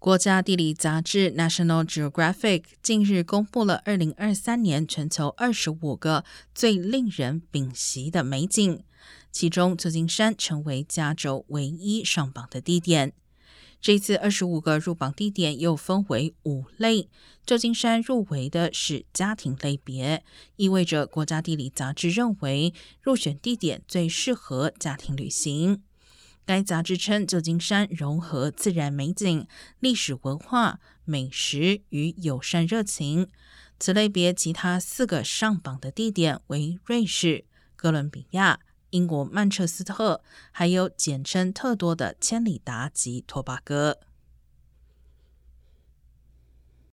国家地理杂志 National Geographic 近日公布了二零二三年全球二十五个最令人屏息的美景，其中旧金山成为加州唯一上榜的地点。这次二十五个入榜地点又分为五类，旧金山入围的是家庭类别，意味着国家地理杂志认为入选地点最适合家庭旅行。该杂志称，旧金山融合自然美景、历史文化、美食与友善热情。此类别其他四个上榜的地点为瑞士、哥伦比亚、英国曼彻斯特，还有简称特多的千里达及托巴哥。